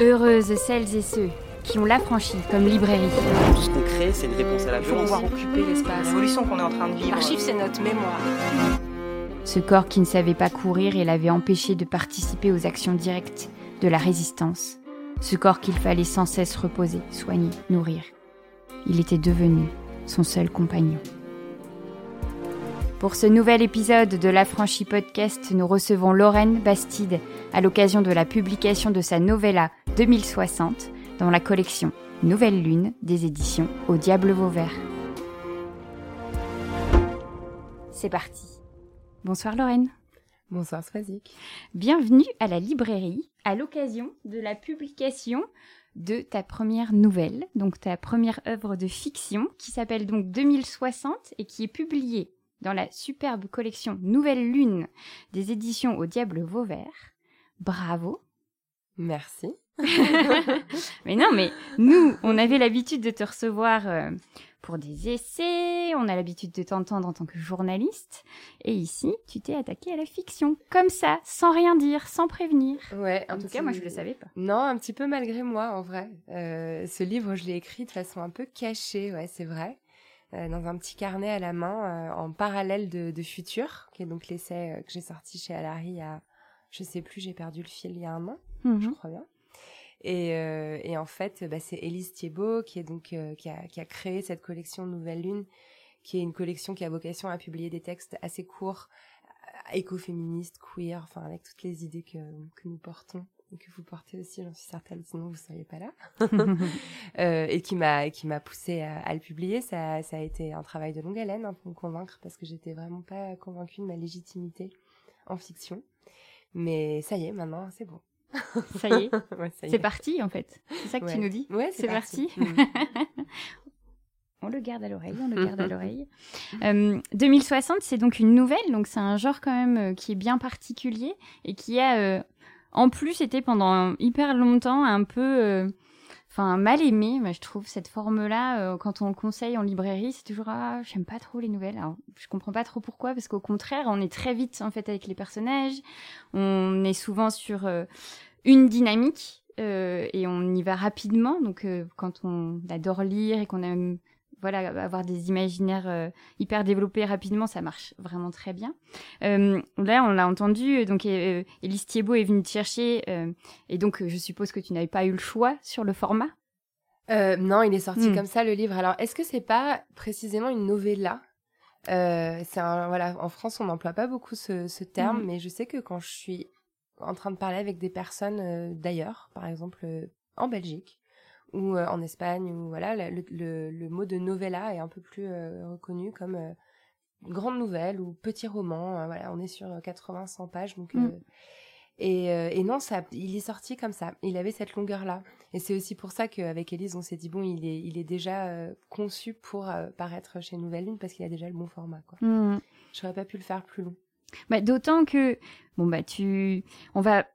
Heureuses celles et ceux qui ont l'affranchi comme librairie. Tout ce qu'on crée, c'est une réponse à la Il faut violence. pouvoir occuper l'espace. L'évolution qu'on est en train de vivre. L'archive, c'est notre mémoire. Ce corps qui ne savait pas courir et l'avait empêché de participer aux actions directes de la résistance. Ce corps qu'il fallait sans cesse reposer, soigner, nourrir. Il était devenu son seul compagnon. Pour ce nouvel épisode de l'Affranchi Podcast, nous recevons Lorraine Bastide à l'occasion de la publication de sa novella 2060 dans la collection Nouvelle Lune des éditions Au Diable Vauvert. C'est parti. Bonsoir Lorraine. Bonsoir Swazik. Bienvenue à la librairie à l'occasion de la publication de ta première nouvelle, donc ta première œuvre de fiction qui s'appelle donc 2060 et qui est publiée dans la superbe collection Nouvelle Lune des éditions Au Diable Vauvert. Bravo. Merci. mais non, mais nous, on avait l'habitude de te recevoir euh, pour des essais, on a l'habitude de t'entendre en tant que journaliste, et ici, tu t'es attaqué à la fiction, comme ça, sans rien dire, sans prévenir. Ouais. En tout cas, moi, je le savais pas. Non, un petit peu malgré moi, en vrai. Euh, ce livre, je l'ai écrit de façon un peu cachée, ouais, c'est vrai. Euh, dans un petit carnet à la main, euh, en parallèle de, de Futur, qui est donc l'essai euh, que j'ai sorti chez Alary il y a, je sais plus, j'ai perdu le fil il y a un an, je Mhm. crois bien. Et, euh, et en fait, bah, c'est Élise Thiebaud qui est donc euh, qui, a, qui a créé cette collection Nouvelle Lune, qui est une collection qui a vocation à publier des textes assez courts, écoféministes, queer, enfin avec toutes les idées que, que nous portons et que vous portez aussi, j'en suis certaine, sinon vous seriez pas là. Euh, et qui m'a qui m'a poussé à, à le publier. Ça, ça a été un travail de longue haleine hein, pour me convaincre parce que j'étais vraiment pas convaincue de ma légitimité en fiction. Mais ça y est, maintenant c'est bon. Ça y est, Ouais, c'est est. parti en fait. C'est ça que tu nous dis Ouais, C'est parti. Mm. On le garde à l'oreille, on le garde à l'oreille. Euh, 2060, c'est donc une nouvelle, donc c'est un genre quand même euh, qui est bien particulier et qui a, euh, en plus, été pendant hyper longtemps un peu, euh, enfin, mal aimé. Moi, je trouve cette forme-là, euh, quand on le conseille en librairie, c'est toujours ah, j'aime pas trop les nouvelles. Alors, je comprends pas trop pourquoi, parce qu'au contraire, on est très vite en fait avec les personnages. On est souvent sur euh, une dynamique. euh, et on y va rapidement. Donc, quand on adore lire et qu'on aime voilà, avoir des imaginaires euh, hyper développés rapidement, ça marche vraiment très bien. Euh, là, on l'a entendu, donc euh, Élise Thiebaud est venue te chercher, euh, et donc euh, je suppose que tu n'avais pas eu le choix sur le format? Euh, non, il est sorti Mm. comme ça le livre. Alors, est-ce que c'est pas précisément une novella? Euh, C'est un voilà, en France, on n'emploie pas beaucoup ce, ce terme, Mm. mais je sais que quand je suis en train de parler avec des personnes euh, d'ailleurs, par exemple euh, en Belgique ou euh, en Espagne, ou voilà, le, le, le mot de novella est un peu plus euh, reconnu comme euh, grande nouvelle ou petit roman. euh, voilà, on est sur 80-100 pages, donc. Mm. et, et non, ça, il est sorti comme ça. Il avait cette longueur-là. Et c'est aussi pour ça qu'avec Elise, on s'est dit, bon, il est, il est déjà conçu pour paraître chez Nouvelle Lune parce qu'il a déjà le bon format. Quoi. Hmm. J'aurais pas pu le faire plus long. Bah, D'autant que, bon, bah, tu. On va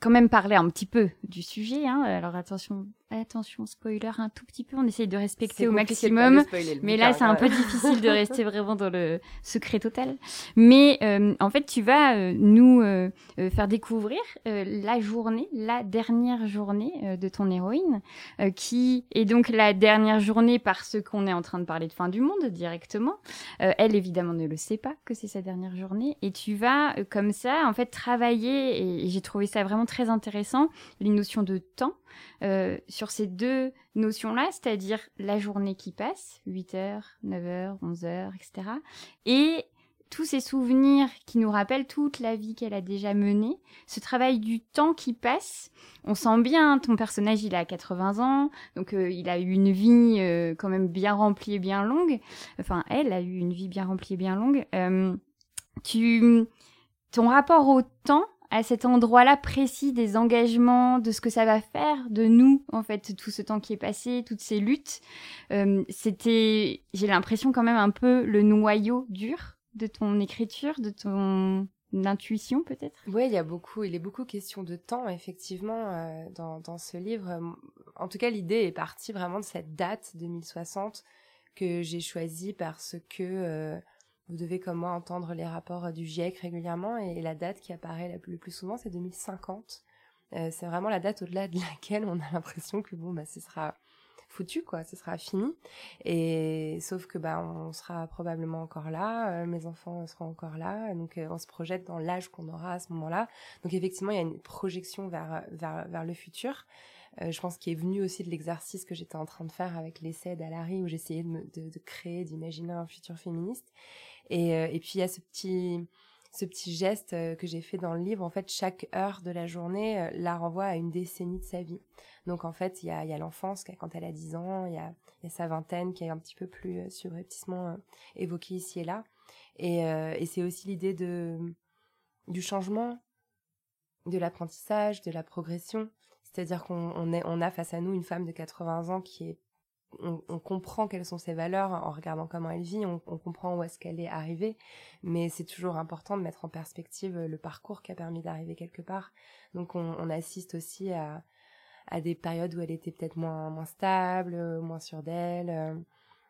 quand même parler un petit peu du sujet. Hein. Alors attention, attention, spoiler un tout petit peu. On essaye de respecter au maximum. Mais là, c'est un peu difficile de rester vraiment dans le secret total. Mais euh, en fait, tu vas euh, nous euh, euh, faire découvrir euh, la journée, la dernière journée euh, de ton héroïne, euh, qui est donc la dernière journée parce qu'on est en train de parler de fin du monde directement. Euh, elle, évidemment, ne le sait pas que c'est sa dernière journée. Et tu vas, euh, comme ça, en fait, travailler, et, et j'ai trouvé ça vraiment très intéressant, les notions de temps. Euh, sur ces deux notions-là, c'est-à-dire la journée qui passe, 8h, 9h, 11h, etc. Et tous ces souvenirs qui nous rappellent toute la vie qu'elle a déjà menée, ce travail du temps qui passe, on sent bien, ton personnage il a 80 ans, donc euh, il a eu une vie euh, quand même bien remplie et bien longue, enfin elle a eu une vie bien remplie et bien longue, tu, ton rapport au temps, à cet endroit-là précis des engagements, de ce que ça va faire de nous, en fait, tout ce temps qui est passé, toutes ces luttes. Euh, C'était, j'ai l'impression quand même un peu le noyau dur de ton écriture, de ton intuition peut-être? Oui, il y a beaucoup, il est beaucoup question de temps, effectivement, euh, dans, dans ce livre. En tout cas, l'idée est partie vraiment de cette date 2060 que j'ai choisie parce que euh, vous devez, comme moi, entendre les rapports du GIEC régulièrement et la date qui apparaît le plus souvent, c'est 2050. c'est vraiment la date au-delà de laquelle on a l'impression que bon bah ce sera foutu quoi, ce sera fini. Et sauf que bah on sera probablement encore là, mes enfants seront encore là, donc on se projette dans l'âge qu'on aura à ce moment-là. Donc effectivement, il y a une projection vers vers vers le futur. Euh, je pense qu'il est venu aussi de l'exercice que j'étais en train de faire avec l'essai d'Alary où j'essayais de, de, créer, d'imaginer un futur féministe. Et, euh, et puis il y a ce petit ce petit geste euh, que j'ai fait dans le livre, en fait, chaque heure de la journée la renvoie à une décennie de sa vie. Donc, en fait, il y a, l'enfance, quand elle a 10 ans, il y a, sa vingtaine qui est un petit peu plus euh, subrepticement évoquée ici et là. Et, c'est aussi l'idée du changement, de l'apprentissage, de la progression. C'est-à-dire qu'on on a face à nous une femme de 80 ans qui est on, comprend quelles sont ses valeurs en regardant comment elle vit, on, comprend où est-ce qu'elle est arrivée, mais c'est toujours important de mettre en perspective le parcours qui a permis d'arriver quelque part. Donc on, assiste aussi à, des périodes où elle était peut-être moins, stable, moins sûre d'elle, euh,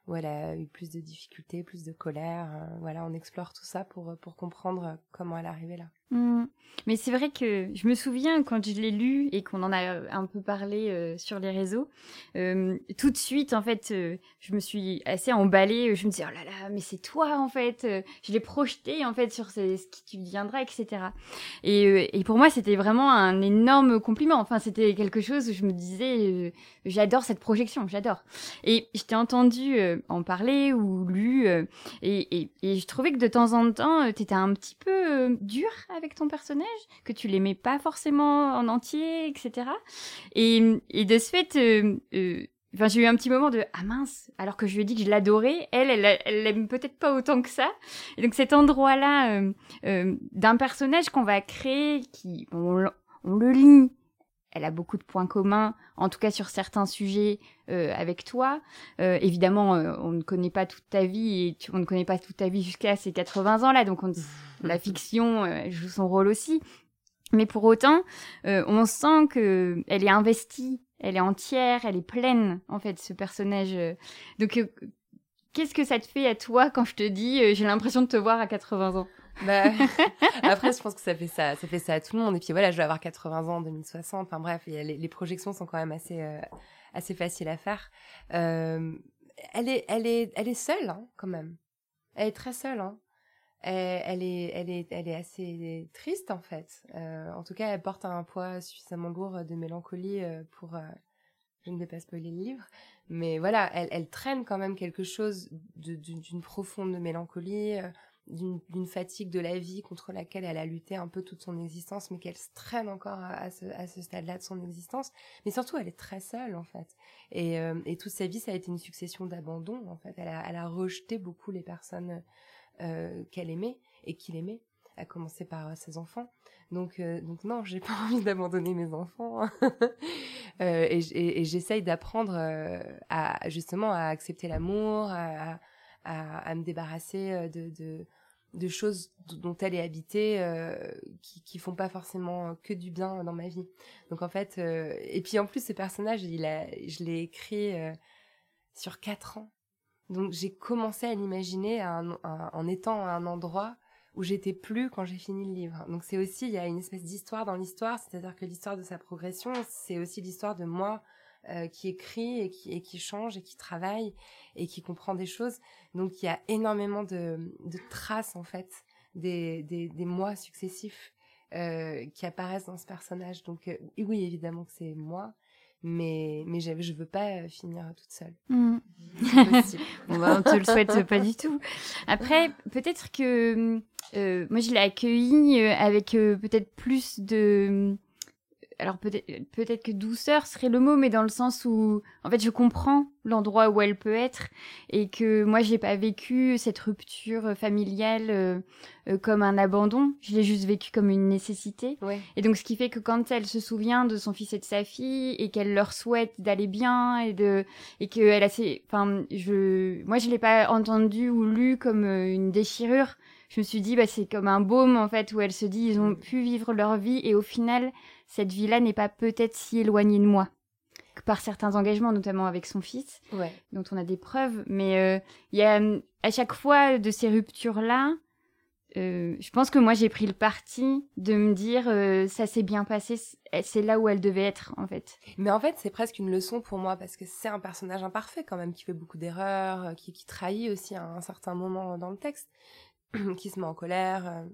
où elle a eu plus de difficultés, plus de colère. Euh, voilà, on explore tout ça pour comprendre comment elle est arrivée là. Mmh. Mais c'est vrai que je me souviens quand je l'ai lu et qu'on en a un peu parlé euh, sur les réseaux, euh, tout de suite en fait, euh, je me suis assez emballée. Je me disais oh là là, mais c'est toi en fait. je l'ai projeté en fait sur ce, qui tu deviendras, etc. Et, pour moi c'était vraiment un énorme compliment. Enfin c'était quelque chose où je me disais j'adore cette projection, j'adore. Et je t'ai entendu en parler ou lu et, et, je trouvais que de temps en temps tu étais un petit peu dur avec ton personnage, que tu l'aimais pas forcément en entier, etc. Et, et de ce fait, euh, euh, j'ai eu un petit moment de ah mince, alors que je lui ai dit que je l'adorais, elle, elle, elle l'aime peut-être pas autant que ça. Et donc cet endroit-là euh, d'un personnage qu'on va créer, qui on, on, le lit, elle a beaucoup de points communs, en tout cas sur certains sujets avec toi. évidemment, on ne connaît pas toute ta vie et on ne connaît pas toute ta vie jusqu'à ces 80 ans là, donc on, la fiction euh, joue son rôle aussi. Mais pour autant, euh, on sent que elle est investie, elle est entière, elle est pleine en fait ce personnage. Euh. Donc qu'est-ce que ça te fait à toi quand je te dis j'ai l'impression de te voir à 80 ans? Bah, après, je pense que ça fait ça, ça fait ça à tout le monde. Et puis voilà, je vais avoir 80 ans en 2060. Enfin bref, les, les, projections sont quand même assez, assez faciles à faire. elle est, elle est, elle est seule hein, quand même. Elle est très seule. Hein. Elle, est, elle, est, elle est assez triste en fait. Euh, en tout cas, elle porte un poids suffisamment lourd de mélancolie euh, pour. Euh, je ne vais pas spoiler le livre, mais voilà, elle, elle traîne quand même quelque chose d'une profonde mélancolie, d'une fatigue de la vie contre laquelle elle a lutté un peu toute son existence, mais qu'elle se traîne encore à, ce, stade-là de son existence. Mais surtout, elle est très seule en fait. Et, et toute sa vie, ça a été une succession d'abandons en fait. Elle a, rejeté beaucoup les personnes euh, qu'elle aimait et qu'il aimait, à commencer par euh, ses enfants. Donc, euh, donc non, j'ai pas envie d'abandonner mes enfants. et, j'essaye d'apprendre à justement à accepter l'amour, à, me débarrasser de, de, de, choses dont elle est habitée qui, qui font pas forcément que du bien dans ma vie. Donc en fait, et puis en plus ce personnage, il a, je l'ai écrit sur quatre ans. Donc j'ai commencé à l'imaginer en étant à un endroit où j'étais plus quand j'ai fini le livre. Donc c'est aussi, il y a une espèce d'histoire dans l'histoire, c'est-à-dire que l'histoire de sa progression, c'est aussi l'histoire de moi euh, qui écrit et qui, et qui change et qui travaille et qui comprend des choses. Donc il y a énormément de, de traces en fait des, des, des mois successifs euh, qui apparaissent dans ce personnage. Donc euh, oui, évidemment que c'est moi, mais mais je veux pas euh, finir toute seule. Mmh. bon bah, on te le souhaite pas du tout. Après, peut-être que euh, moi je l'ai accueilli euh, avec peut-être plus de alors peut-être peut-être que douceur serait le mot, mais dans le sens où en fait je comprends l'endroit où elle peut être et que moi j'ai pas vécu cette rupture familiale euh, euh, comme un abandon, je l'ai juste vécu comme une nécessité. Et donc ce qui fait que quand elle se souvient de son fils et de sa fille et qu'elle leur souhaite d'aller bien et de et que elle a ses enfin je moi je l'ai pas entendu ou lu comme euh, une déchirure. Je me suis dit bah c'est comme un baume en fait où elle se dit ils ont pu vivre leur vie et au final cette vie-là n'est pas peut-être si éloignée de moi que par certains engagements, notamment avec son fils, dont on a des preuves. Mais euh, il y a à chaque fois de ces ruptures-là, euh, je pense que moi j'ai pris le parti de me dire euh, ça s'est bien passé, c'est là où elle devait être en fait. Mais en fait c'est presque une leçon pour moi parce que c'est un personnage imparfait quand même qui fait beaucoup d'erreurs, qui, qui trahit aussi à un certain moment dans le texte, qui se met en colère,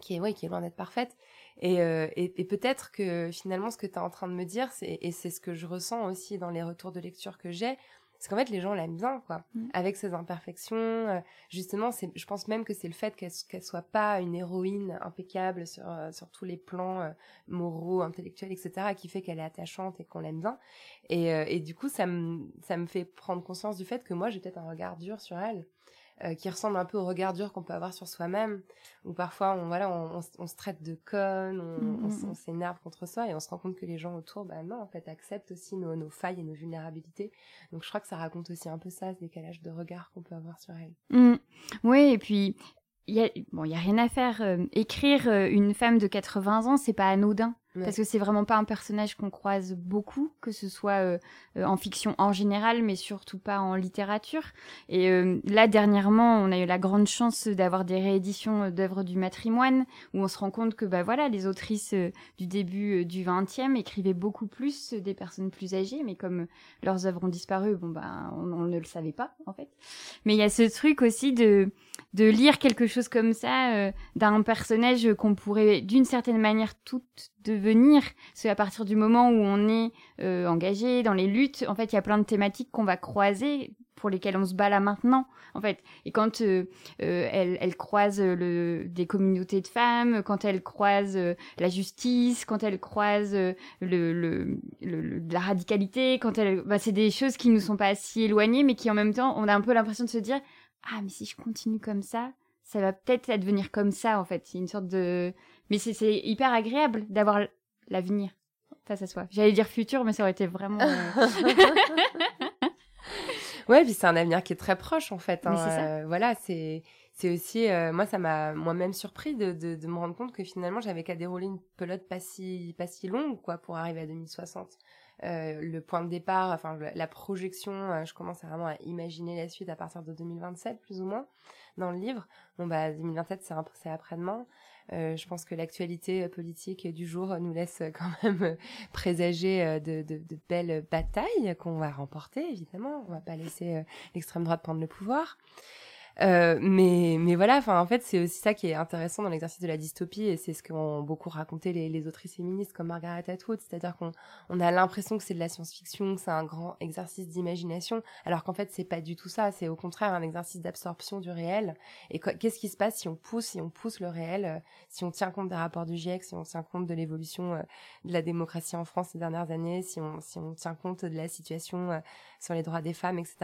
qui est ouais qui est loin d'être parfaite. Et, et, et peut-être que finalement ce que tu es en train de me dire, et c'est ce que je ressens aussi dans les retours de lecture que j'ai, parce qu'en fait les gens l'aiment bien quoi. Mm. avec ses imperfections euh, justement c'est je pense même que c'est le fait qu'elle qu'elle soit pas une héroïne impeccable sur euh, sur tous les plans euh, moraux intellectuels etc qui fait qu'elle est attachante et qu'on l'aime bien. Et et du coup ça me ça me fait prendre conscience du fait que moi j'ai peut-être un regard dur sur elle euh, qui ressemble un peu au regard dur qu'on peut avoir sur soi-même, où parfois on voilà on, on, se traite de conne, on, mm, mm, mm. s'énerve contre soi et on se rend compte que les gens autour, bah non en fait acceptent aussi nos, nos, failles et nos vulnérabilités. Donc je crois que ça raconte aussi un peu ça, ce décalage de regard qu'on peut avoir sur elle. Oui et puis il y a bon il y a rien à faire. Euh, écrire euh, une femme de 80 ans c'est pas anodin. Parce que c'est vraiment pas un personnage qu'on croise beaucoup, que ce soit euh, euh, en fiction en général, mais surtout pas en littérature. Et euh, là, dernièrement, on a eu la grande chance d'avoir des rééditions d'œuvres du matrimoine, où on se rend compte que bah voilà, les autrices du début du XXe écrivaient beaucoup plus des personnes plus âgées, mais comme leurs œuvres ont disparu, bon bah on, on ne le savait pas en fait. Mais il y a ce truc aussi de de lire quelque chose comme ça d'un personnage qu'on pourrait d'une certaine manière toute devenir. C'est à partir du moment où on est euh, engagé dans les luttes, en fait, il y a plein de thématiques qu'on va croiser pour lesquelles on se bat là maintenant, en fait. Et quand euh, euh, elle, elle, croise le, des communautés de femmes, quand elle croise la justice, quand elle croise le, le, le, la radicalité, quand elle, bah, c'est des choses qui nous sont pas si éloignées, mais qui en même temps, on a un peu l'impression de se dire, ah, mais si je continue comme ça, ça va peut-être advenir comme ça, en fait. C'est une sorte de mais c'est hyper agréable d'avoir l'avenir face à soi. J'allais dire futur, mais ça aurait été vraiment. Euh, ouais, puis c'est un avenir qui est très proche en fait. Hein. Euh, voilà, c'est c'est aussi euh, moi ça m'a moi-même surpris de, de, de, me rendre compte que finalement j'avais qu'à dérouler une pelote pas si pas si longue quoi pour arriver à 2060. Euh, le point de départ, enfin la projection, je commence à vraiment à imaginer la suite à partir de 2027 plus ou moins dans le livre. Bon bah 2027 c'est après-demain. Euh, je pense que l'actualité politique du jour nous laisse quand même présager euh, de, belles batailles qu'on va remporter, évidemment. On va pas laisser euh, l'extrême droite prendre le pouvoir. Euh, mais, mais voilà, enfin, en fait, c'est aussi ça qui est intéressant dans l'exercice de la dystopie, et c'est ce qu'ont beaucoup raconté les, les autrices féministes comme Margaret Atwood, c'est-à-dire qu'on on a l'impression que c'est de la science-fiction, que c'est un grand exercice d'imagination, alors qu'en fait, c'est pas du tout ça, c'est au contraire un exercice d'absorption du réel. Et qu'est-ce qui se passe si on pousse, si on pousse le réel, euh, si on tient compte des rapports du GIEC, si on tient compte de l'évolution euh, de la démocratie en France ces dernières années, si on, si on tient compte de la situation sur les droits des femmes, etc.,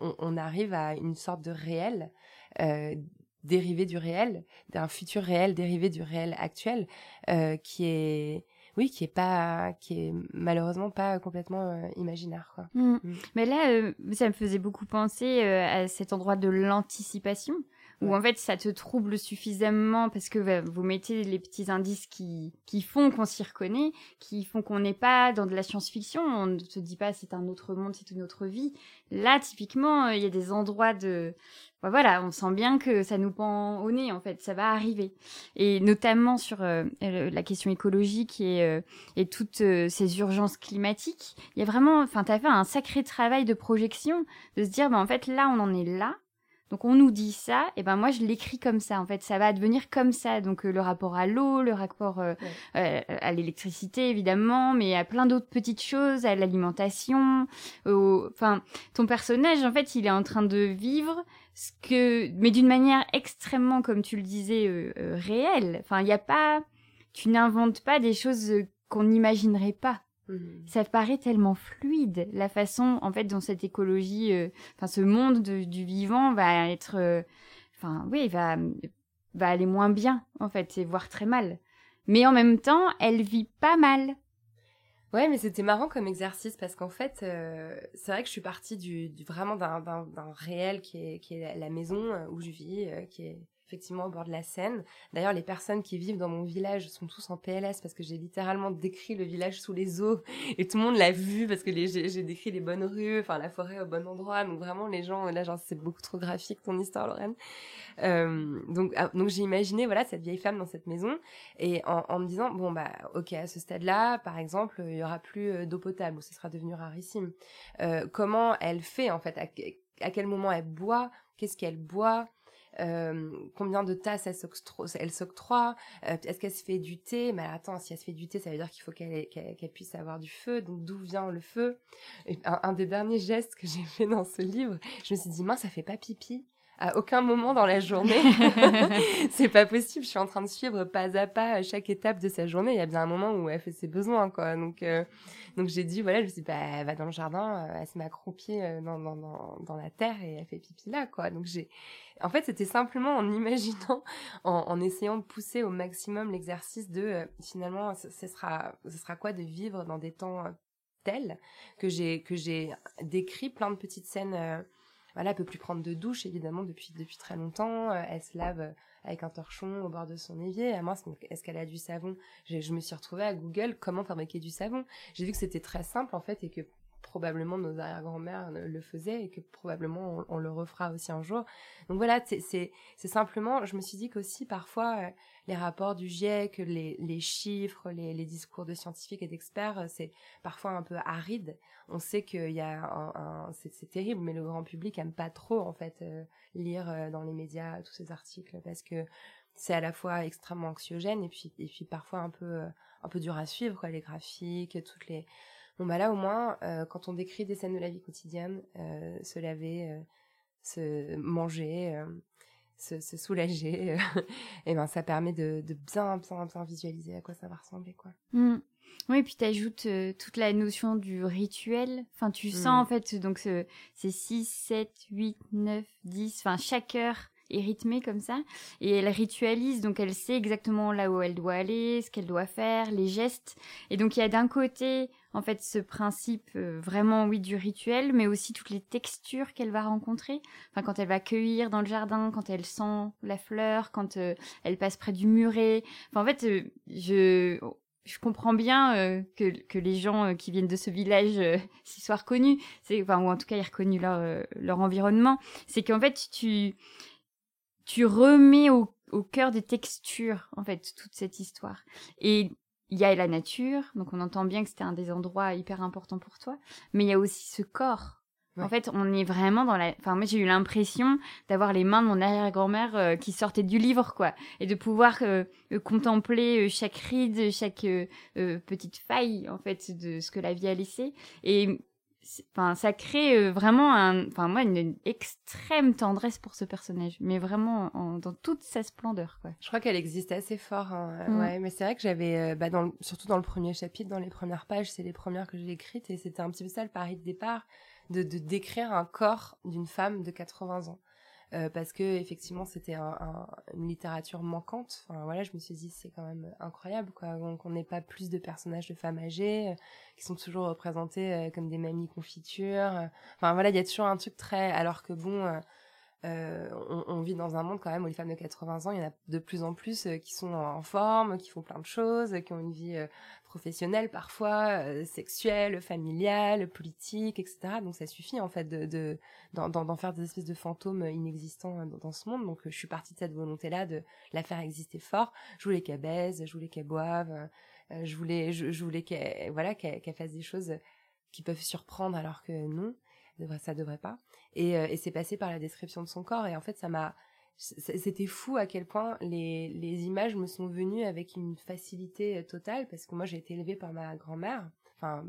on, on arrive à une sorte de réel euh, dérivé du réel, d'un futur réel dérivé du réel actuel, euh, qui est oui, qui est pas, qui est malheureusement pas complètement euh, imaginaire. Quoi. Mm. Mm. Mais là, ça me faisait beaucoup penser à cet endroit de l'anticipation où en fait ça te trouble suffisamment parce que bah, vous mettez les petits indices qui, qui font qu'on s'y reconnaît, qui font qu'on n'est pas dans de la science-fiction, on ne se dit pas c'est un autre monde, c'est une autre vie. Là, typiquement, il y a des endroits de... Bah, voilà, on sent bien que ça nous pend au nez, en fait, ça va arriver. Et notamment sur euh, la question écologique et, euh, et toutes euh, ces urgences climatiques, il y a vraiment... Enfin, tu as fait un sacré travail de projection, de se dire, bah, en fait, là, on en est là, donc on nous dit ça, et ben moi je l'écris comme ça. En fait, ça va devenir comme ça. Donc euh, le rapport à l'eau, le rapport euh, euh, à l'électricité évidemment, mais à plein d'autres petites choses, à l'alimentation. Enfin, ton personnage en fait, il est en train de vivre ce que, mais d'une manière extrêmement, comme tu le disais, réelle. Enfin, il n'y a pas, tu n'inventes pas des choses qu'on n'imaginerait pas. Mhm. Ça paraît tellement fluide, la façon, en fait, dont cette écologie, euh, enfin, ce monde du vivant va être, euh, enfin, oui, va, va aller moins bien, en fait, et voire très mal. Mais en même temps, elle vit pas mal. Ouais, mais c'était marrant comme exercice parce qu'en fait, euh, c'est vrai que je suis partie du, du vraiment d'un réel qui est, qui est la maison où je vis, qui est effectivement au bord de la Seine. D'ailleurs, les personnes qui vivent dans mon village sont tous en PLS parce que j'ai littéralement décrit le village sous les eaux et tout le monde l'a vu parce que j'ai décrit les bonnes rues, enfin la forêt au bon endroit. Donc vraiment, les gens, là, genre, c'est beaucoup trop graphique ton histoire, Lorraine. Euh, donc, ah, donc j'ai imaginé, voilà, cette vieille femme dans cette maison et en, me disant, bon, bah, ok, à ce stade-là, par exemple, il y aura plus euh, d'eau potable ou ce sera devenu rarissime. Euh, comment elle fait, en fait, à quel moment elle boit, qu'est-ce qu'elle boit, euh, combien de tasses elle s'octroie, euh, est-ce qu'elle se fait du thé, mais attends, si elle se fait du thé, ça veut dire qu'il faut qu'elle puisse avoir du feu, donc d'où vient le feu? Un, des derniers gestes que j'ai fait dans ce livre, je me suis dit, mince, ça fait pas pipi à aucun moment dans la journée. c'est pas possible. Je suis en train de suivre pas à pas chaque étape de sa journée. Il y a bien un moment où elle fait ses besoins, quoi. Donc, euh, donc j'ai dit, voilà, je me suis dit, bah, elle va dans le jardin, elle se met accroupie dans, dans, dans, dans la terre et elle fait pipi là, quoi. Donc j'ai, en fait, c'était simplement en imaginant, en, essayant de pousser au maximum l'exercice de euh, finalement, ce, sera, ce sera quoi de vivre dans des temps euh, tels que j'ai que j'ai décrit plein de petites scènes. Euh, voilà, elle peut plus prendre de douche évidemment depuis depuis très longtemps. elle se lave avec un torchon au bord de son évier. À moi, est-ce qu'elle a du savon? Je, je me suis retrouvée à Google comment fabriquer du savon. J'ai vu que c'était très simple en fait et que probablement nos arrière-grand-mères le faisaient et que probablement on, le refera aussi un jour. Donc voilà, c'est simplement, je me suis dit qu'aussi parfois euh, les rapports du GIEC, les, chiffres, les, les, discours de scientifiques et d'experts, euh, c'est parfois un peu aride. On sait qu'il y a un, c'est terrible, mais le grand public aime pas trop en fait euh, lire dans les médias tous ces articles parce que c'est à la fois extrêmement anxiogène et puis et puis parfois un peu un peu dur à suivre quoi, les graphiques, toutes les Bon bah là au moins, euh, quand on décrit des scènes de la vie quotidienne, euh, se laver, euh, se manger, se, se, soulager, et ben ça permet de, de, bien bien bien visualiser à quoi ça va ressembler quoi. Mmh. Oui, et puis tu ajoutes toute la notion du rituel. Enfin, tu sens mmh. en fait, donc c'est 6, 7, 8, 9, 10, enfin chaque heure est rythmée comme ça. Et elle ritualise, donc elle sait exactement là où elle doit aller, ce qu'elle doit faire, les gestes. Et donc il y a d'un côté en fait ce principe euh, vraiment oui du rituel mais aussi toutes les textures qu'elle va rencontrer. Enfin quand elle va cueillir dans le jardin quand elle sent la fleur quand euh, elle passe près du muret. Enfin en fait euh, je je comprends bien que, que les gens qui viennent de ce village s'y soient reconnus. C'est enfin ou en tout cas aient reconnu leur leur environnement. C'est qu'en fait tu tu remets au au cœur des textures, en fait, toute cette histoire. Et il y a la nature, donc on entend bien que c'était un des endroits hyper importants pour toi, mais il y a aussi ce corps. En fait, on est vraiment dans la. Enfin, moi, j'ai eu l'impression d'avoir les mains de mon arrière-grand-mère euh, qui sortaient du livre, quoi, et de pouvoir euh, euh, contempler chaque ride, chaque petite faille, en fait, de ce que la vie a laissé. Et enfin ça crée euh, vraiment un enfin moi une, extrême tendresse pour ce personnage mais vraiment dans toute sa splendeur quoi je crois qu'elle existe assez fort hein. mm. ouais mais c'est vrai que j'avais euh, bah, dans surtout dans le premier chapitre dans les premières pages c'est les premières que j'ai écrites et c'était un petit peu ça le pari de départ de, de décrire un corps d'une femme de 80 ans euh, parce que effectivement c'était un, une littérature manquante. Enfin voilà, je me suis dit c'est quand même incroyable quoi, qu'on n'ait pas plus de personnages de femmes âgées euh, qui sont toujours représentés euh, comme des mamies confitures. Enfin voilà, il y a toujours un truc très alors que bon euh, on, vit dans un monde quand même où les femmes de 80 ans, il y en a de plus en plus euh, qui sont en forme, qui font plein de choses, qui ont une vie euh, professionnelle parfois, sexuelle, familiale, politique, etc. Donc ça suffit en fait de d'en de, faire des espèces de fantômes inexistants dans, ce monde. Donc je suis partie de cette volonté-là de la faire exister fort. Je voulais qu'elle baise, je voulais qu'elle boive, je voulais je, voulais qu'elle voilà qu'elle fasse des choses qui peuvent surprendre alors que non ça devrait pas. Et, euh, et c'est passé par la description de son corps. Et en fait, ça m'a, c'était fou à quel point les, les images me sont venues avec une facilité euh, totale parce que moi j'ai été élevée par ma grand-mère Enfin,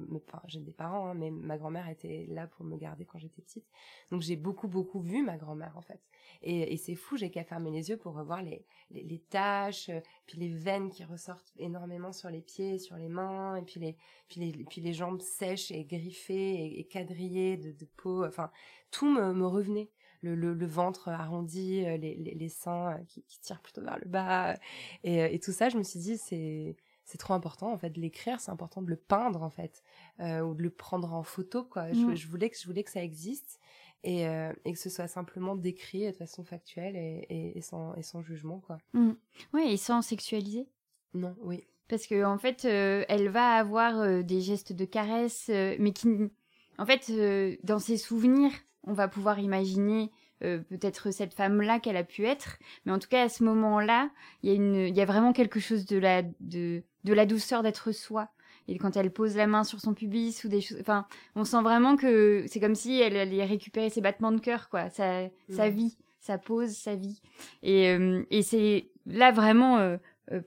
j'ai des parents, hein, mais ma grand-mère était là pour me garder quand j'étais petite. Donc j'ai beaucoup, beaucoup vu ma grand-mère en fait. Et, c'est fou, j'ai qu'à fermer les yeux pour revoir les, taches, euh, puis les veines qui ressortent énormément sur les pieds, sur les mains, et puis les, jambes sèches et griffées et, quadrillées de, peau. Enfin, tout me, revenait. Le, ventre arrondi, euh, les, seins euh, qui, tirent plutôt vers le bas. Et tout ça, je me suis dit, c'est c'est trop important en fait de l'écrire c'est important de le peindre en fait euh, ou de le prendre en photo quoi je, mm. je, voulais que je voulais que ça existe et, et, que ce soit simplement décrit de façon factuelle et, et, sans, et sans jugement, quoi. Mmh. Ouais, et sans sexualiser. Non, oui. Parce que en fait, elle va avoir des gestes de caresse, mais qui, en fait, dans ses souvenirs, on va pouvoir imaginer euh, peut-être cette femme-là qu'elle a pu être. Mais en tout cas, à ce moment-là, il y, y a vraiment quelque chose de la, de, de la douceur d'être soi. Et quand elle pose la main sur son pubis ou des choses, enfin, on sent vraiment que c'est comme si elle allait récupérer ses battements de cœur, quoi, sa, sa vie, sa pose, sa vie. Et, euh, et c'est là vraiment, euh,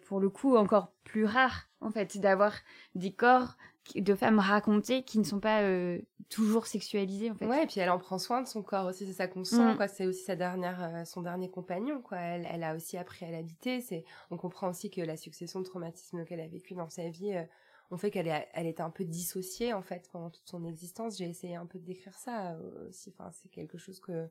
pour le coup, encore plus rare, en fait, d'avoir des corps de femmes racontées qui ne sont pas euh, toujours sexualisées en fait. Ouais, et puis elle en prend soin de son corps aussi, c'est ça qu'on sent mm. quoi, c'est aussi sa dernière euh, son dernier compagnon quoi. Elle, elle a aussi appris à l'habiter, c'est on comprend aussi que la succession de traumatismes qu'elle a vécu dans sa vie euh, ont fait qu'elle est elle était un peu dissociée en fait pendant toute son existence. J'ai essayé un peu de décrire ça aussi enfin c'est quelque chose que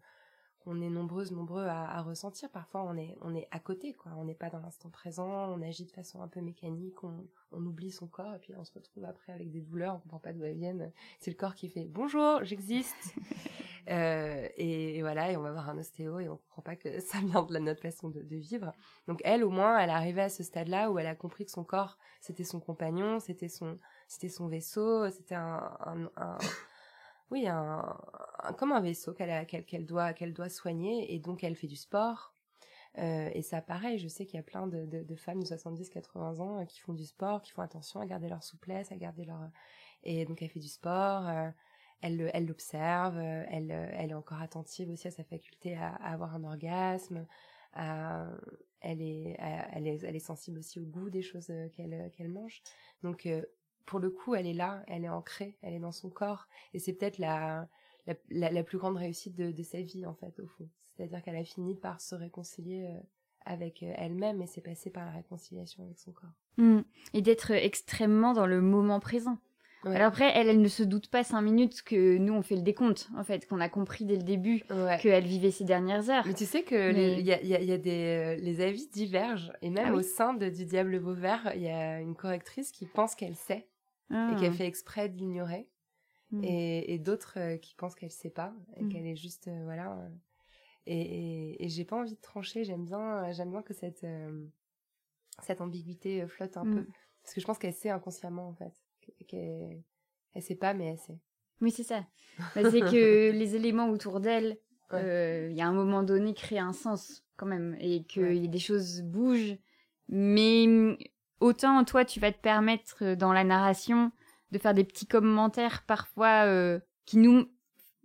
on est nombreuses, nombreux à, ressentir. Parfois, on est, on est à côté, quoi. On n'est pas dans l'instant présent, on agit de façon un peu mécanique, on, oublie son corps, et puis on se retrouve après avec des douleurs, on comprend pas d'où elles viennent. C'est le corps qui fait bonjour, j'existe. euh, et, voilà, et on va voir un ostéo et on comprend pas que ça vient de la notre façon de, vivre. Donc elle, au moins, elle arrivée à ce stade-là où elle a compris que son corps, c'était son compagnon, c'était son, c'était son vaisseau, c'était un, un oui, un, comme un vaisseau qu'elle qu'elle doit, qu'elle doit soigner, et donc elle fait du sport. Euh, et ça, pareil, je sais qu'il y a plein de, de, de femmes de 70-80 ans euh, qui font du sport, qui font attention à garder leur souplesse, à garder leur... Et donc elle fait du sport, euh, elle, l'observe, euh, elle, elle est encore attentive aussi à sa faculté à, avoir un orgasme, à, elle, est, elle, est, elle est sensible aussi au goût des choses qu'elle qu'elle mange. Donc pour le coup, elle est là, elle est ancrée, elle est dans son corps. Et c'est peut-être la, la, plus grande réussite de, sa vie, en fait, au fond. C'est-à-dire qu'elle a fini par se réconcilier euh, avec euh, elle-même et c'est passé par la réconciliation avec son corps. Mmh. Et d'être extrêmement dans le moment présent. Alors après, elle, elle ne se doute pas cinq minutes que nous, on fait le décompte, en fait, qu'on a compris dès le début qu'elle vivait ces dernières heures. Mais tu sais que il y, a, y, a, des... Euh, les avis divergent. Et même ah au sein de, du Diable Vauvert, il y a une correctrice qui pense qu'elle sait et qu'elle ah. fait exprès de l'ignorer. Hmm. Et, et d'autres euh, qui pensent qu'elle sait pas et hmm. qu'elle est juste euh, voilà. Euh, et, et, j'ai pas envie de trancher. J'aime bien, j'aime bien que cette cette ambiguïté flotte un peu hmm. parce que je pense qu'elle sait inconsciemment en fait qu'elle elle sait pas mais elle sait. Oui c'est ça. Bah, c'est que les éléments autour d'elle, il y a un moment donné créent un sens quand même et que y a des choses bougent mais autant toi tu vas te permettre euh, dans la narration de faire des petits commentaires parfois euh, qui nous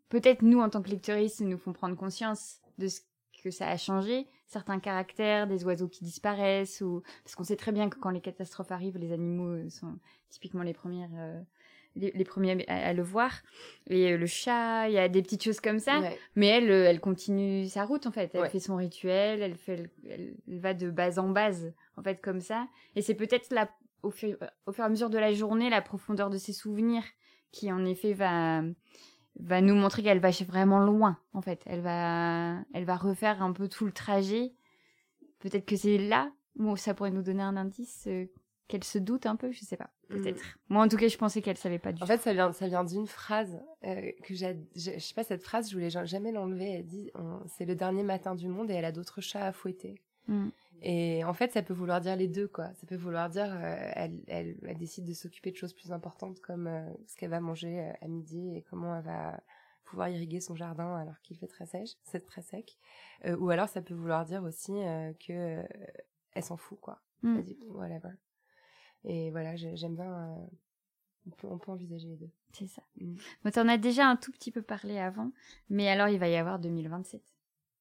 peut-être nous en tant que lecteuristes nous font prendre conscience de ce que ça a changé. Certains caractères des oiseaux qui disparaissent ou parce qu'on sait très bien que quand les catastrophes arrivent les animaux euh, sont typiquement les premières les, premiers à, le voir. Et euh, le chat, il y a des petites choses comme ça. Mais elle, euh, elle continue sa route, en fait. Elle fait son rituel, elle, fait, elle, va de base en base, en fait, comme ça. Et c'est peut-être là, au, fur, au fur et à mesure de la journée, la profondeur de ses souvenirs qui, en effet, va va nous montrer qu'elle va vraiment loin en fait elle va elle va refaire un peu tout le trajet peut-être que c'est là où ça pourrait nous donner un indice euh, qu'elle se doute un peu, je sais pas, peut-être. Mm. Moi, en tout cas, je pensais qu'elle savait pas du tout. En fait, ça vient, ça vient d'une phrase euh, que j'ai, je sais pas cette phrase, je voulais jamais l'enlever. Elle dit, c'est le dernier matin du monde et elle a d'autres chats à fouetter. Mm. Et en fait, ça peut vouloir dire les deux, quoi. Ça peut vouloir dire, euh, elle, elle, elle, décide de s'occuper de choses plus importantes comme euh, ce qu'elle va manger à midi et comment elle va pouvoir irriguer son jardin alors qu'il fait très sèche, c'est très sec. ou alors, ça peut vouloir dire aussi que elle s'en fout, quoi. Mm. Elle dit, whatever. Et voilà, j'aime bien. Euh, on, peut, envisager les deux. C'est ça. Mm. tu en as déjà un tout petit peu parlé avant, mais alors il va y avoir 2027.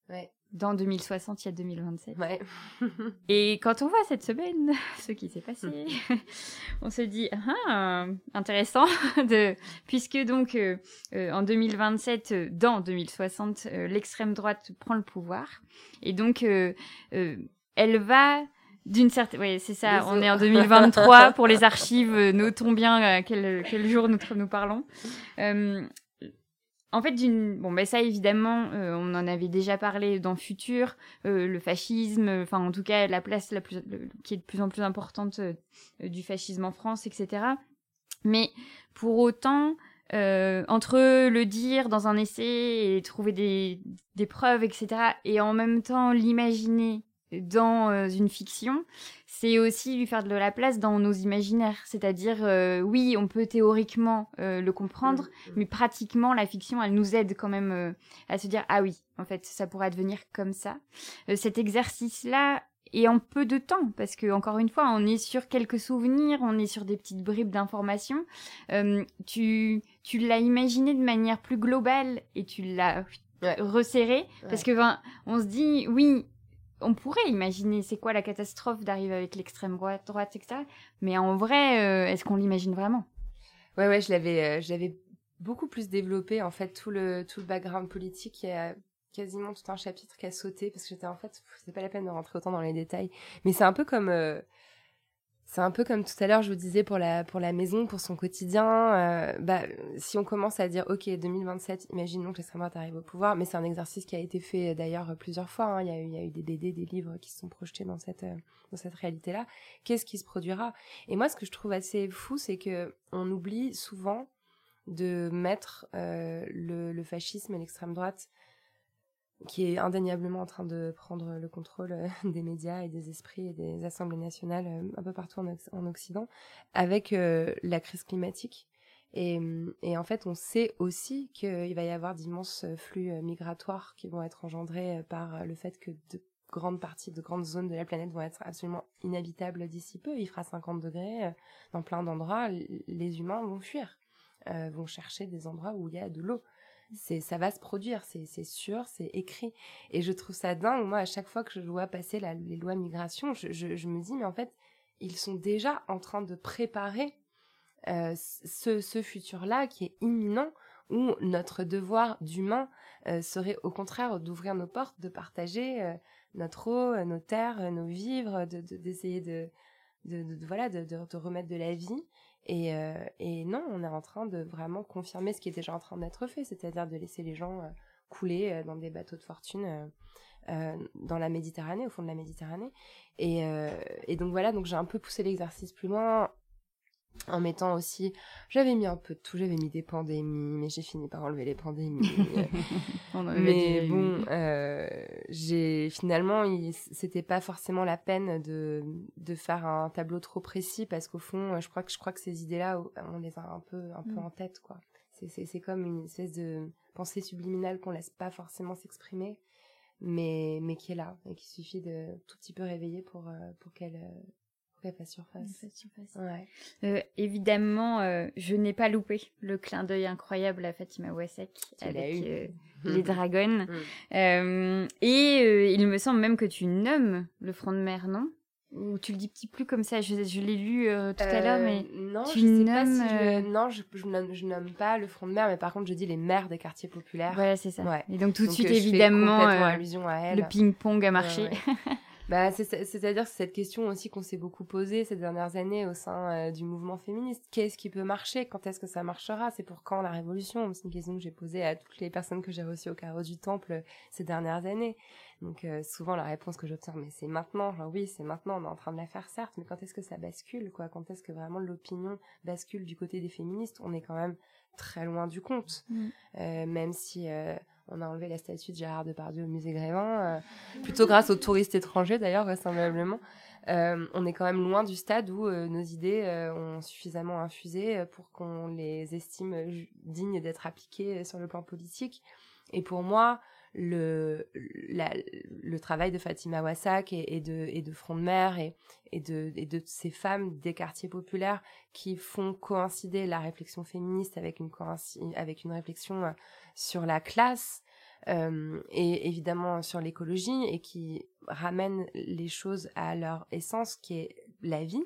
Ouais. Dans 2060, il y a 2027. Ouais. Et quand on voit cette semaine ce qui s'est passé, on se dit ah intéressant de puisque donc euh, euh, en 2027, dans 2060, l'extrême droite prend le pouvoir et donc elle va d'une certaine, oui, c'est ça. On est en 2023 pour les archives. Euh, notons bien euh, quel, quel jour nous, nous parlons. Euh, en fait, d'une, bon, ben ça évidemment, euh, on en avait déjà parlé dans Futur, le fascisme, enfin en tout cas la place la plus, qui est de plus en plus importante du fascisme en France, etc. Mais pour autant, entre le dire dans un essai et trouver des, des preuves, etc., et en même temps l'imaginer dans une fiction, c'est aussi lui faire de la place dans nos imaginaires. C'est-à-dire, euh, oui, on peut théoriquement euh, le comprendre, mm, mm. mais pratiquement, la fiction, elle nous aide quand même euh, à se dire, ah oui, en fait, ça pourrait devenir comme ça. cet exercice-là est en peu de temps, parce que, encore une fois, on est sur quelques souvenirs, on est sur des petites bribes d'informations. tu tu l'as imaginé de manière plus globale et tu l'as resserré, parce que, ben, on se dit, oui, on pourrait imaginer c'est quoi la catastrophe d'arriver avec l'extrême droite, droite, etc. Mais en vrai, euh, est-ce qu'on l'imagine vraiment? Ouais, ouais, je l'avais, euh, beaucoup plus développé en fait tout le tout le background politique. Il y a quasiment tout un chapitre qui a sauté parce que j'étais en fait, c'est pas la peine de rentrer autant dans les détails. Mais c'est un peu comme euh, c'est un peu comme tout à l'heure, je vous disais pour la, pour la maison, pour son quotidien. Euh, bah, si on commence à dire, OK, 2027, imaginons que l'extrême droite arrive au pouvoir, mais c'est un exercice qui a été fait euh, d'ailleurs plusieurs fois. Hein. Il, y a eu, des BD, des livres qui se sont projetés dans cette, euh, cette réalité-là. Qu'est-ce qui se produira? Et moi, ce que je trouve assez fou, c'est que on oublie souvent de mettre le fascisme et l'extrême droite qui est indéniablement en train de prendre le contrôle euh, des médias et des esprits et des assemblées nationales euh, un peu partout en, Occident, avec euh, la crise climatique. Et, et, en fait, on sait aussi qu'il va y avoir d'immenses flux migratoires qui vont être engendrés par le fait que de grandes parties, de grandes zones de la planète vont être absolument inhabitables d'ici peu. Il fera 50 degrés dans plein d'endroits. Les humains vont fuir, vont chercher des endroits où il y a de l'eau c'est ça va se produire, c'est sûr, c'est écrit. Et je trouve ça dingue. Moi, à chaque fois que je vois passer les lois migration, je, je, me dis, mais en fait, ils sont déjà en train de préparer euh, ce, ce futur-là qui est imminent, où notre devoir d'humain euh, serait au contraire d'ouvrir nos portes, de partager euh, notre eau, nos terres, nos vivres, d'essayer de, de, de, voilà, de, de, remettre de la vie. Et, euh, et, non, on est en train de vraiment confirmer ce qui est déjà en train d'être fait, c'est-à-dire de laisser les gens euh, couler euh, dans des bateaux de fortune dans la Méditerranée, au fond de la Méditerranée. Et, et donc voilà, donc j'ai un peu poussé l'exercice plus loin en mettant aussi, j'avais mis un peu de tout, j'avais mis des pandémies, mais j'ai fini par enlever les pandémies. mais bon, euh, j'ai finalement, c'était pas forcément la peine de de faire un tableau trop précis parce qu'au fond, je crois que je crois que ces idées-là, on les a un peu un peu mm. en tête, quoi. C'est comme une espèce de pensée subliminale qu'on laisse pas forcément s'exprimer, mais mais qui est là et qu'il suffit de tout petit peu réveiller pour euh, pour qu'elle surface. Euh, évidemment, euh, je n'ai pas loupé le clin d'œil incroyable à Fatima Ouassek avec euh, les dragons. Mm. et il me semble même que tu nommes le front de mer, non? Ou tu le dis petit plus comme ça, je, l'ai lu tout à l'heure, mais non, tu je sais pas si je, non, je, nomme, pas le front de mer, mais par contre, je dis les maires des quartiers populaires. Voilà, c'est ça. Et donc tout de suite, évidemment, allusion à elle. le ping-pong a marché. Bah, c'est-à-dire que c'est cette question aussi qu'on s'est beaucoup posée ces dernières années au sein euh, du mouvement féministe. Qu'est-ce qui peut marcher? Quand est-ce que ça marchera? C'est pour quand la révolution? C'est une question que j'ai posée à toutes les personnes que j'ai reçues au carreau du temple euh, ces dernières années. Donc euh, souvent la réponse que j'obtiens, mais c'est maintenant. Genre oui, c'est maintenant. On est en train de la faire certes, mais quand est-ce que ça bascule quoi? Quand est-ce que vraiment l'opinion bascule du côté des féministes? On est quand même très loin du compte, mm. même si on a enlevé la statue de Gérard Depardieu au musée Grévin, euh, plutôt grâce aux touristes étrangers d'ailleurs, vraisemblablement. Euh, on est quand même loin du stade où euh, nos idées ont suffisamment infusé pour qu'on les estime dignes d'être appliquées sur le plan politique. Et pour moi, le, le travail de Fatima Wassak et, de, et de Front de Mer et, et, de, et de ces femmes des quartiers populaires qui font coïncider la réflexion féministe avec une, avec une réflexion sur la classe euh, et évidemment sur l'écologie et qui ramènent les choses à leur essence qui est la vie.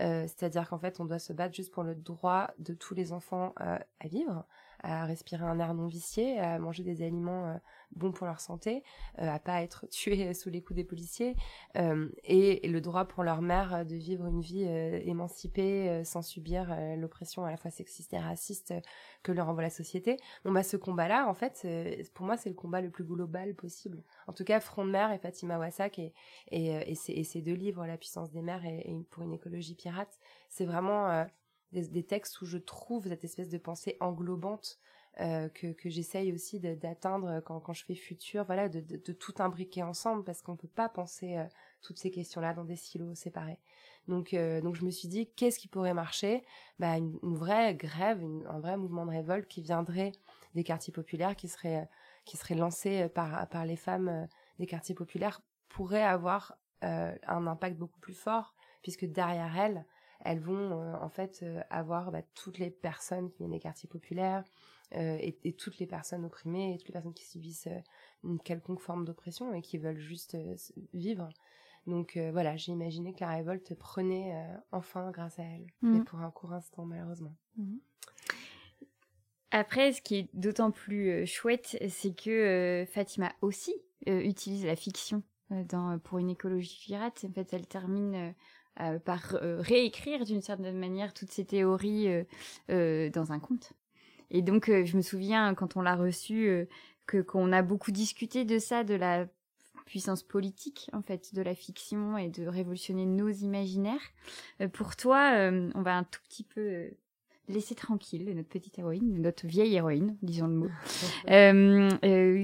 Euh, c'est-à-dire qu'en fait, on doit se battre juste pour le droit de tous les enfants euh, à vivre, à respirer un air non vicié, à manger des aliments euh, bons pour leur santé, euh, à pas être tués sous les coups des policiers, euh, et, le droit pour leur mère de vivre une vie émancipée sans subir l'oppression à la fois sexiste et raciste que leur envoie la société. Bon bah ce combat-là, en fait, pour moi, c'est le combat le plus global possible. En tout cas, Front de mer et Fatima Wassak et, et, et, ces, deux livres, La puissance des mers et, pour une écologie pirate, c'est vraiment des, textes où je trouve cette espèce de pensée englobante euh, que, que j'essaye aussi d'atteindre quand, quand je fais futur, voilà, de, de, tout imbriquer ensemble parce qu'on peut pas penser euh, toutes ces questions-là dans des silos séparés. Donc, euh, donc je me suis dit, qu'est-ce qui pourrait marcher? Bah, une, vraie grève, un vrai mouvement de révolte qui viendrait des quartiers populaires, qui serait, qui serait lancé par, par les femmes des quartiers populaires, pourrait avoir un impact beaucoup plus fort, puisque derrière elles, elles vont en fait avoir bah, toutes les personnes qui viennent des quartiers populaires, euh, et, toutes les personnes opprimées, et toutes les personnes qui subissent euh, une quelconque forme d'oppression et qui veulent juste euh, vivre. Donc voilà, j'ai imaginé que la révolte prenait enfin grâce à elle, mais mhm. pour un court instant malheureusement. Mhm. Après, ce qui est d'autant plus chouette, c'est que Fatima aussi utilise la fiction dans, pour une écologie pirate. En fait, elle termine par réécrire d'une certaine manière toutes ces théories dans un conte. Et donc, euh, je me souviens quand on l'a reçu, euh, que qu'on a beaucoup discuté de ça, de la puissance politique en fait de la fiction et de révolutionner nos imaginaires. Euh, pour toi, on va un tout petit peu laisser tranquille notre petite héroïne, notre vieille héroïne, disons le mot.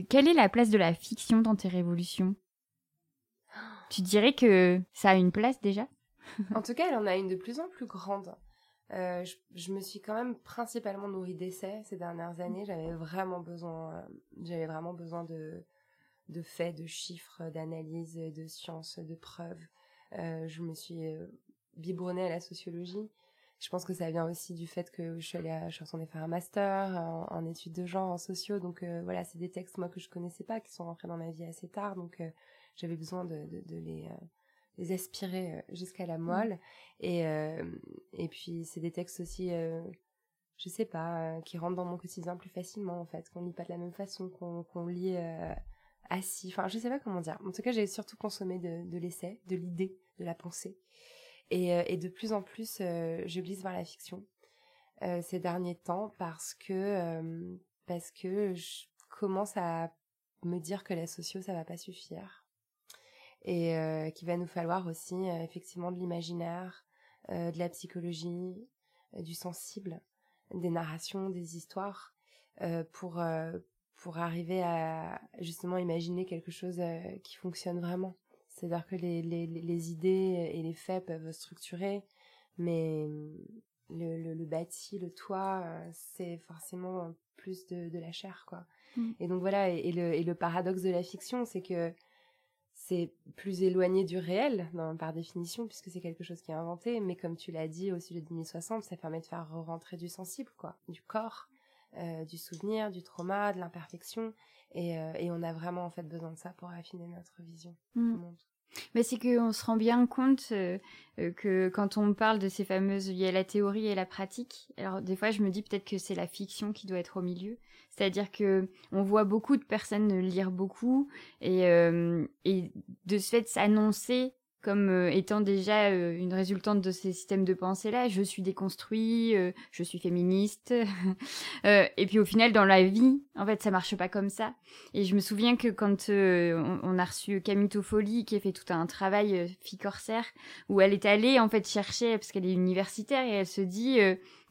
quelle est la place de la fiction dans tes révolutions? Tu dirais que ça a une place déjà? En tout cas, elle en a une de plus en plus grande. Euh, je, me suis quand même principalement nourrie d'essais ces dernières années. J'avais vraiment besoin, euh, j'avais vraiment besoin de, de faits, de chiffres, d'analyses, de sciences, de preuves. Euh, je me suis biberonnée à la sociologie. Je pense que ça vient aussi du fait que je suis allée, à, suis faire un master en, études de genre, en sociaux. Donc voilà, c'est des textes moi que je connaissais pas, qui sont rentrés dans ma vie assez tard. Donc j'avais besoin de, de, les aspirer euh, jusqu'à la moelle. Et, euh, et puis, c'est des textes aussi, euh, je sais pas, qui rentrent dans mon quotidien plus facilement, en fait, qu'on lit pas de la même façon, qu'on lit assis. Enfin, je sais pas comment dire. En tout cas, j'ai surtout consommé de, de l'essai, de l'idée, de la pensée. Et, et, de plus en plus, je glisse vers la fiction ces derniers temps parce que, parce que je commence à me dire que la socio, ça va pas suffire et euh, qu'il va nous falloir aussi euh, effectivement de l'imaginaire, euh, de la psychologie, du sensible, des narrations, des histoires pour pour arriver à justement imaginer quelque chose qui fonctionne vraiment. C'est-à-dire que les, les, les, idées et les faits peuvent structurer, mais le, le, le bâti, le toit, c'est forcément plus de, de la chair, quoi. Mm. Et donc voilà, et, le, et le paradoxe de la fiction, c'est que c'est plus éloigné du réel, par définition, puisque c'est quelque chose qui est inventé. Mais comme tu l'as dit au sujet de 2060, ça permet de faire rentrer du sensible, quoi, du corps, euh, du souvenir, du trauma, de l'imperfection. Et, euh, et, on a vraiment en fait besoin de ça pour affiner notre vision du mm. monde. Mais c'est qu'on se rend bien compte euh, que quand on parle de ces fameuses, il y a la théorie et la pratique. Alors des fois, je me dis peut-être que c'est la fiction qui doit être au milieu. C'est-à-dire que on voit beaucoup de personnes lire beaucoup et, euh, et de ce fait s'annoncer comme euh, étant déjà euh, une résultante de ces systèmes de pensée-là. Je suis déconstruit, euh, je suis féministe. et puis au final, dans la vie, en fait, ça marche pas comme ça. Et je me souviens que quand on, a reçu Camille Toffoli, qui a fait tout un travail fille corsaire, où elle est allée en fait chercher, parce qu'elle est universitaire, et elle se dit,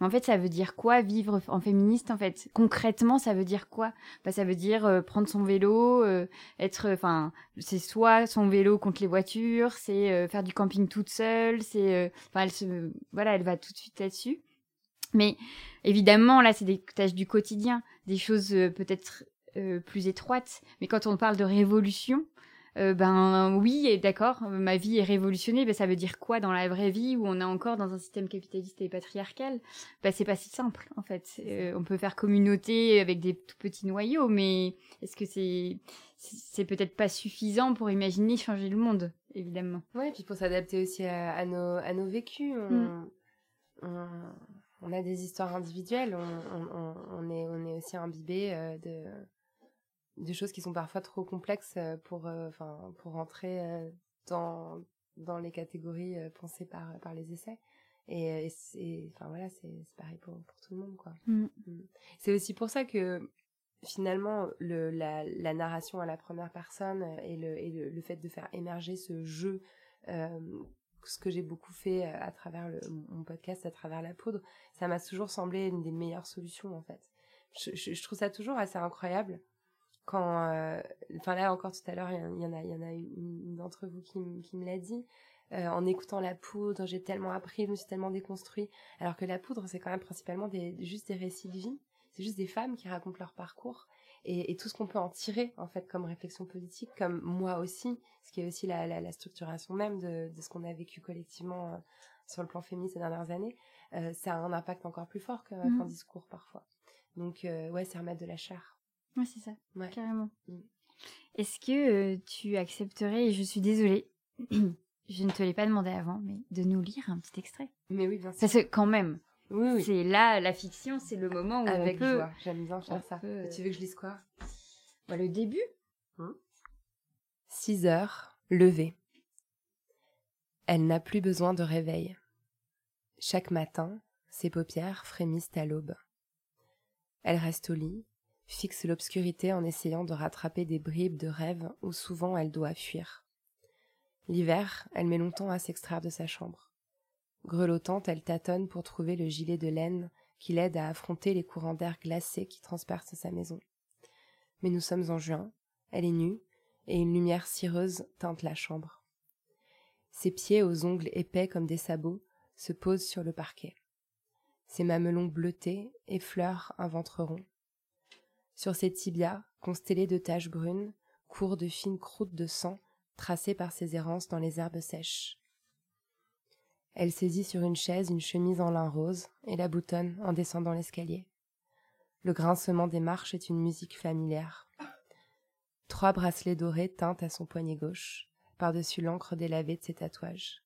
en fait, ça veut dire quoi vivre en féministe En fait, concrètement, ça veut dire quoi? Bah, ça veut dire prendre son vélo, être, enfin, c'est soit son vélo contre les voitures, c'est euh, faire du camping toute seule, c'est, euh, enfin, elle se, voilà, elle va tout de suite là-dessus. Mais évidemment, là, c'est des tâches du quotidien, des choses euh, peut-être plus étroites. Mais quand on parle de révolution, ben oui, d'accord, ma vie est révolutionnée, ben ça veut dire quoi dans la vraie vie où on est encore dans un système capitaliste et patriarcal? Ben c'est pas si simple en fait. on peut faire communauté avec des tout petits noyaux, mais est-ce que c'est c'est peut-être pas suffisant pour imaginer changer le monde, évidemment? Ouais, et puis pour s'adapter aussi à, nos, à nos vécus. Mm. On, on, a des histoires individuelles, on, on est, on est aussi imbibé euh, de, de choses qui sont parfois trop complexes euh, pour, euh, enfin, pour rentrer dans, dans les catégories pensées par, par les essais. Et, c'est, enfin voilà, c'est pareil pour, pour tout le monde, quoi. Mm. Mm. C'est aussi pour ça que finalement, le, la, la, narration à la première personne et, le, et le, fait de faire émerger ce jeu, euh, ce que j'ai beaucoup fait à travers le, mon podcast, à travers la poudre, ça m'a toujours semblé une des meilleures solutions en fait. Je, je, trouve ça toujours assez incroyable quand, enfin là encore tout à l'heure, il y, en a, il y en a une, d'entre vous qui, qui me l'a dit. Euh, en écoutant la poudre, j'ai tellement appris, je me suis tellement déconstruit. Alors que la poudre, c'est quand même principalement des, juste des récits de vie. C'est juste des femmes qui racontent leur parcours et, tout ce qu'on peut en tirer en fait comme réflexion politique, comme moi aussi, ce qui est aussi la, structuration même de, ce qu'on a vécu collectivement euh, sur le plan féministe ces dernières années. Euh, ça a un impact encore plus fort qu'un mmh. discours parfois. Donc ouais, c'est remettre de la chair. Ouais, c'est ça, carrément. Mmh. Est-ce que tu accepterais, et je suis désolée, je ne te l'ai pas demandé avant, mais de nous lire un petit extrait? Mais oui, bien sûr. Parce que quand même, oui, c'est là, la fiction, c'est le moment où Avec on peut... joie, j'aime bien faire ça. Tu veux que je lise quoi? Bah, Le début. 6 heures, levée. Elle n'a plus besoin de réveil. Chaque matin, ses paupières frémissent à l'aube. Elle reste au lit, fixe l'obscurité en essayant de rattraper des bribes de rêves où souvent elle doit fuir. L'hiver, elle met longtemps à s'extraire de sa chambre. Grelottante, elle tâtonne pour trouver le gilet de laine qui l'aide à affronter les courants d'air glacés qui transpercent sa maison. Mais nous sommes en juin, elle est nue, et une lumière cireuse teinte la chambre. Ses pieds aux ongles épais comme des sabots se posent sur le parquet. Ses mamelons bleutés effleurent un ventre rond. Sur ses tibias, constellés de taches brunes, courent de fines croûtes de sang tracée par ses errances dans les herbes sèches. Elle saisit sur une chaise une chemise en lin rose et la boutonne en descendant l'escalier. Le grincement des marches est une musique familière. Trois bracelets dorés teintent à son poignet gauche, par-dessus l'encre délavée de ses tatouages.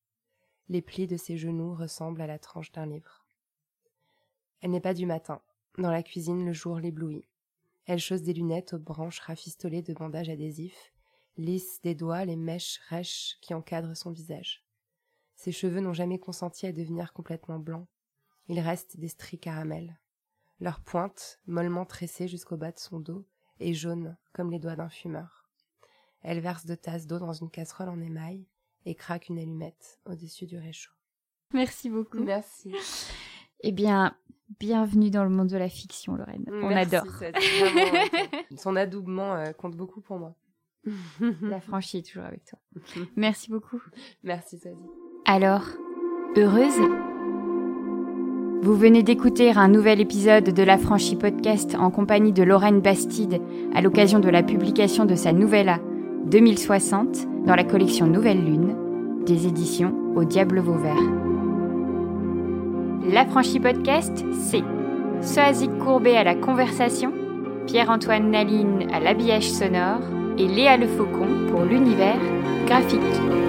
Les plis de ses genoux ressemblent à la tranche d'un livre. Elle n'est pas du matin. Dans la cuisine, le jour l'éblouit. Elle chausse des lunettes aux branches rafistolées de bandages adhésifs lisse des doigts les mèches rêches qui encadrent son visage. Ses cheveux n'ont jamais consenti à devenir complètement blancs. Il reste des stries caramel. Leur pointe, mollement tressée jusqu'au bas de son dos, est jaune comme les doigts d'un fumeur. Elle verse deux tasses d'eau dans une casserole en émail et craque une allumette au-dessus du réchaud. Merci beaucoup. Merci. Eh bien, bienvenue dans le monde de la fiction, Lorraine. On adore. son adoubement euh, compte beaucoup pour moi. La franchie est toujours avec toi. Merci beaucoup. Merci, Sadie. Alors, heureuse? Vous venez d'écouter un nouvel épisode de La Franchie Podcast en compagnie de Lorraine Bastide à l'occasion de la publication de sa nouvelle A 2060 dans la collection Nouvelle Lune des éditions Au Diable Vauvert. La Franchie Podcast, c'est Soazic Courbet à la conversation, Pierre-Antoine Naline à l'habillage sonore, et Léa Le Faucon pour l'univers graphique.